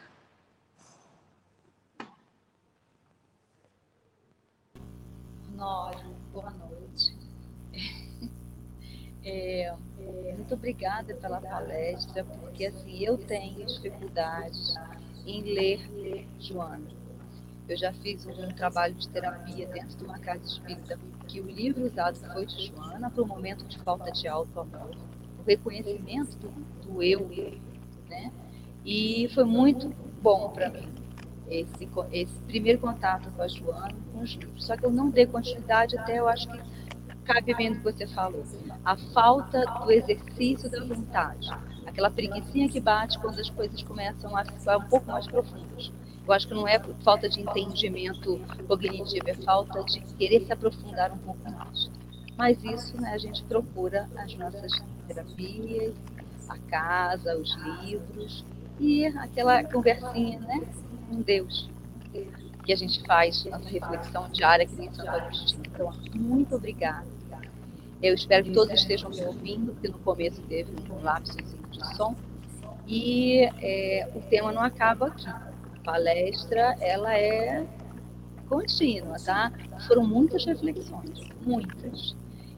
Nós, boa noite. É, é, muito obrigada pela palestra, porque assim, eu tenho dificuldades em ler Joana. Eu já fiz um trabalho de terapia dentro de uma casa espírita, que o livro usado foi de Joana para o momento de falta de auto-amor, o reconhecimento do, do eu, né? E foi muito bom para mim esse, esse primeiro contato com a Joana, com os livros. Só que eu não dei continuidade até eu acho que cabe bem do que você falou. A falta do exercício da vontade. Aquela preguiçinha que bate quando as coisas começam a ficar um pouco mais profundas. Eu acho que não é falta de entendimento cognitivo, é falta de querer se aprofundar um pouco mais. Mas isso né, a gente procura as nossas terapias, a casa, os livros e aquela conversinha né, com Deus que a gente faz, nossa reflexão diária aqui dentro do Agostinho. Então, muito obrigada. Eu espero que todos estejam me ouvindo, porque no começo teve um lapso de som. E é, o tema não acaba aqui palestra ela é contínua, tá? Foram muitas reflexões, muitas.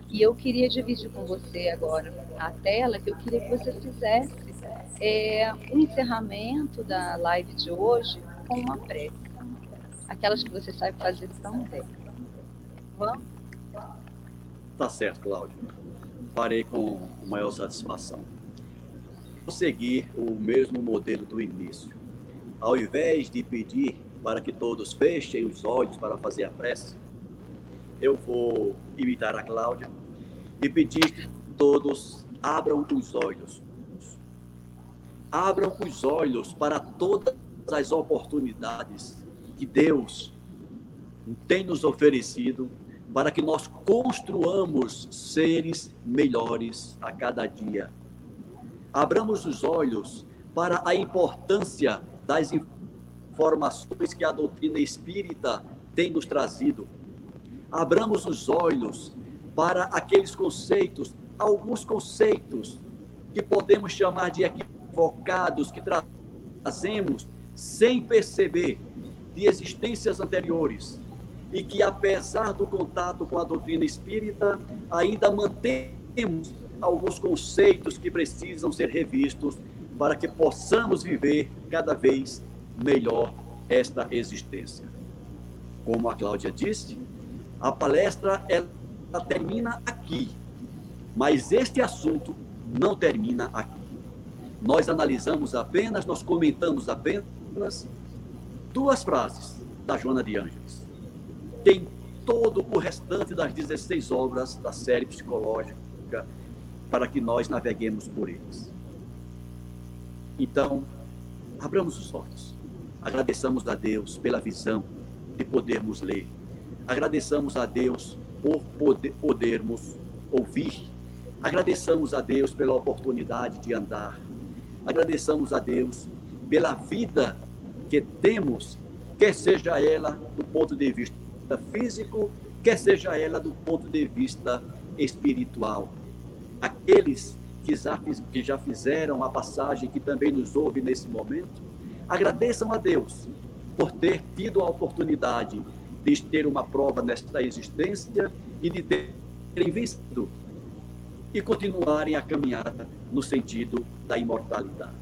E eu queria dividir com você agora a tela, que eu queria que você fizesse é, o encerramento da live de hoje com uma prece. Aquelas que você sabe fazer tão bem. Vamos? Tá certo, Cláudio. Farei com maior satisfação. Vou seguir o mesmo modelo do início ao invés de pedir para que todos fechem os olhos para fazer a prece, eu vou imitar a Cláudia e pedir que todos abram os olhos. Abram os olhos para todas as oportunidades que Deus tem nos oferecido para que nós construamos seres melhores a cada dia. Abramos os olhos para a importância das informações que a doutrina espírita tem nos trazido. Abramos os olhos para aqueles conceitos, alguns conceitos que podemos chamar de equivocados, que trazemos sem perceber de existências anteriores e que, apesar do contato com a doutrina espírita, ainda mantemos alguns conceitos que precisam ser revistos para que possamos viver cada vez melhor esta existência. Como a Cláudia disse, a palestra ela termina aqui, mas este assunto não termina aqui. Nós analisamos apenas, nós comentamos apenas duas frases da Joana de Ângeles. Tem todo o restante das 16 obras da série psicológica para que nós naveguemos por eles. Então, abramos os olhos. Agradeçamos a Deus pela visão de podermos ler. Agradeçamos a Deus por poder, podermos ouvir. Agradeçamos a Deus pela oportunidade de andar. Agradeçamos a Deus pela vida que temos, quer seja ela do ponto de vista físico, quer seja ela do ponto de vista espiritual. Aqueles que já, que já fizeram a passagem, que também nos ouve nesse momento, agradeçam a Deus por ter tido a oportunidade de ter uma prova nesta existência e de terem vencido e continuarem a caminhada no sentido da imortalidade.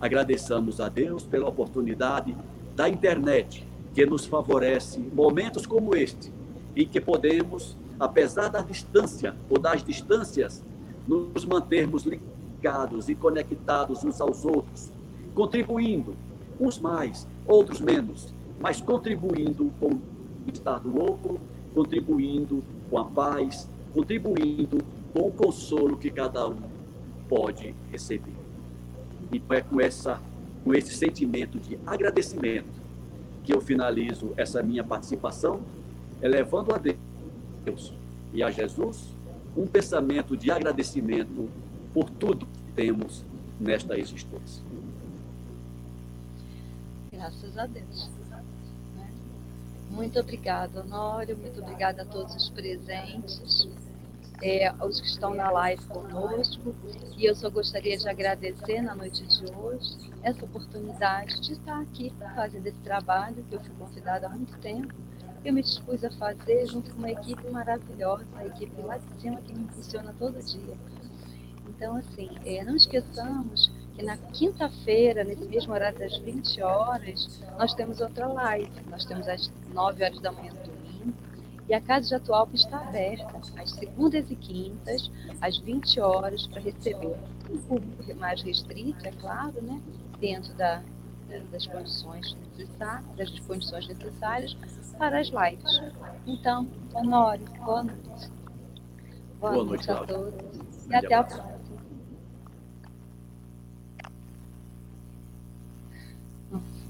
Agradeçamos a Deus pela oportunidade da internet, que nos favorece momentos como este, em que podemos, apesar da distância ou das distâncias, nos mantermos ligados e conectados uns aos outros, contribuindo, uns mais, outros menos, mas contribuindo com o estar do outro, contribuindo com a paz, contribuindo com o consolo que cada um pode receber. E é com, essa, com esse sentimento de agradecimento que eu finalizo essa minha participação, elevando a Deus e a Jesus um pensamento de agradecimento por tudo que temos nesta existência. Graças a Deus. Né? Muito obrigada, Honório. Muito obrigada a todos os presentes é, que estão na live conosco. E eu só gostaria de agradecer na noite de hoje essa oportunidade de estar aqui fazendo esse trabalho que eu fui convidada há muito tempo. Eu me dispus a fazer junto com uma equipe maravilhosa, a equipe lá de cima que me funciona todo dia. Então, assim, é, não esqueçamos que na quinta-feira, nesse mesmo horário das 20 horas, nós temos outra live. Nós temos às 9 horas da manhã e a Casa de Atualpa está aberta às segundas e quintas, às 20 horas, para receber um público mais restrito, é claro, né? dentro da, das, condições das condições necessárias para as lives. Então, Honório, boa noite. Boa, boa noite, noite a todos. E até a próxima.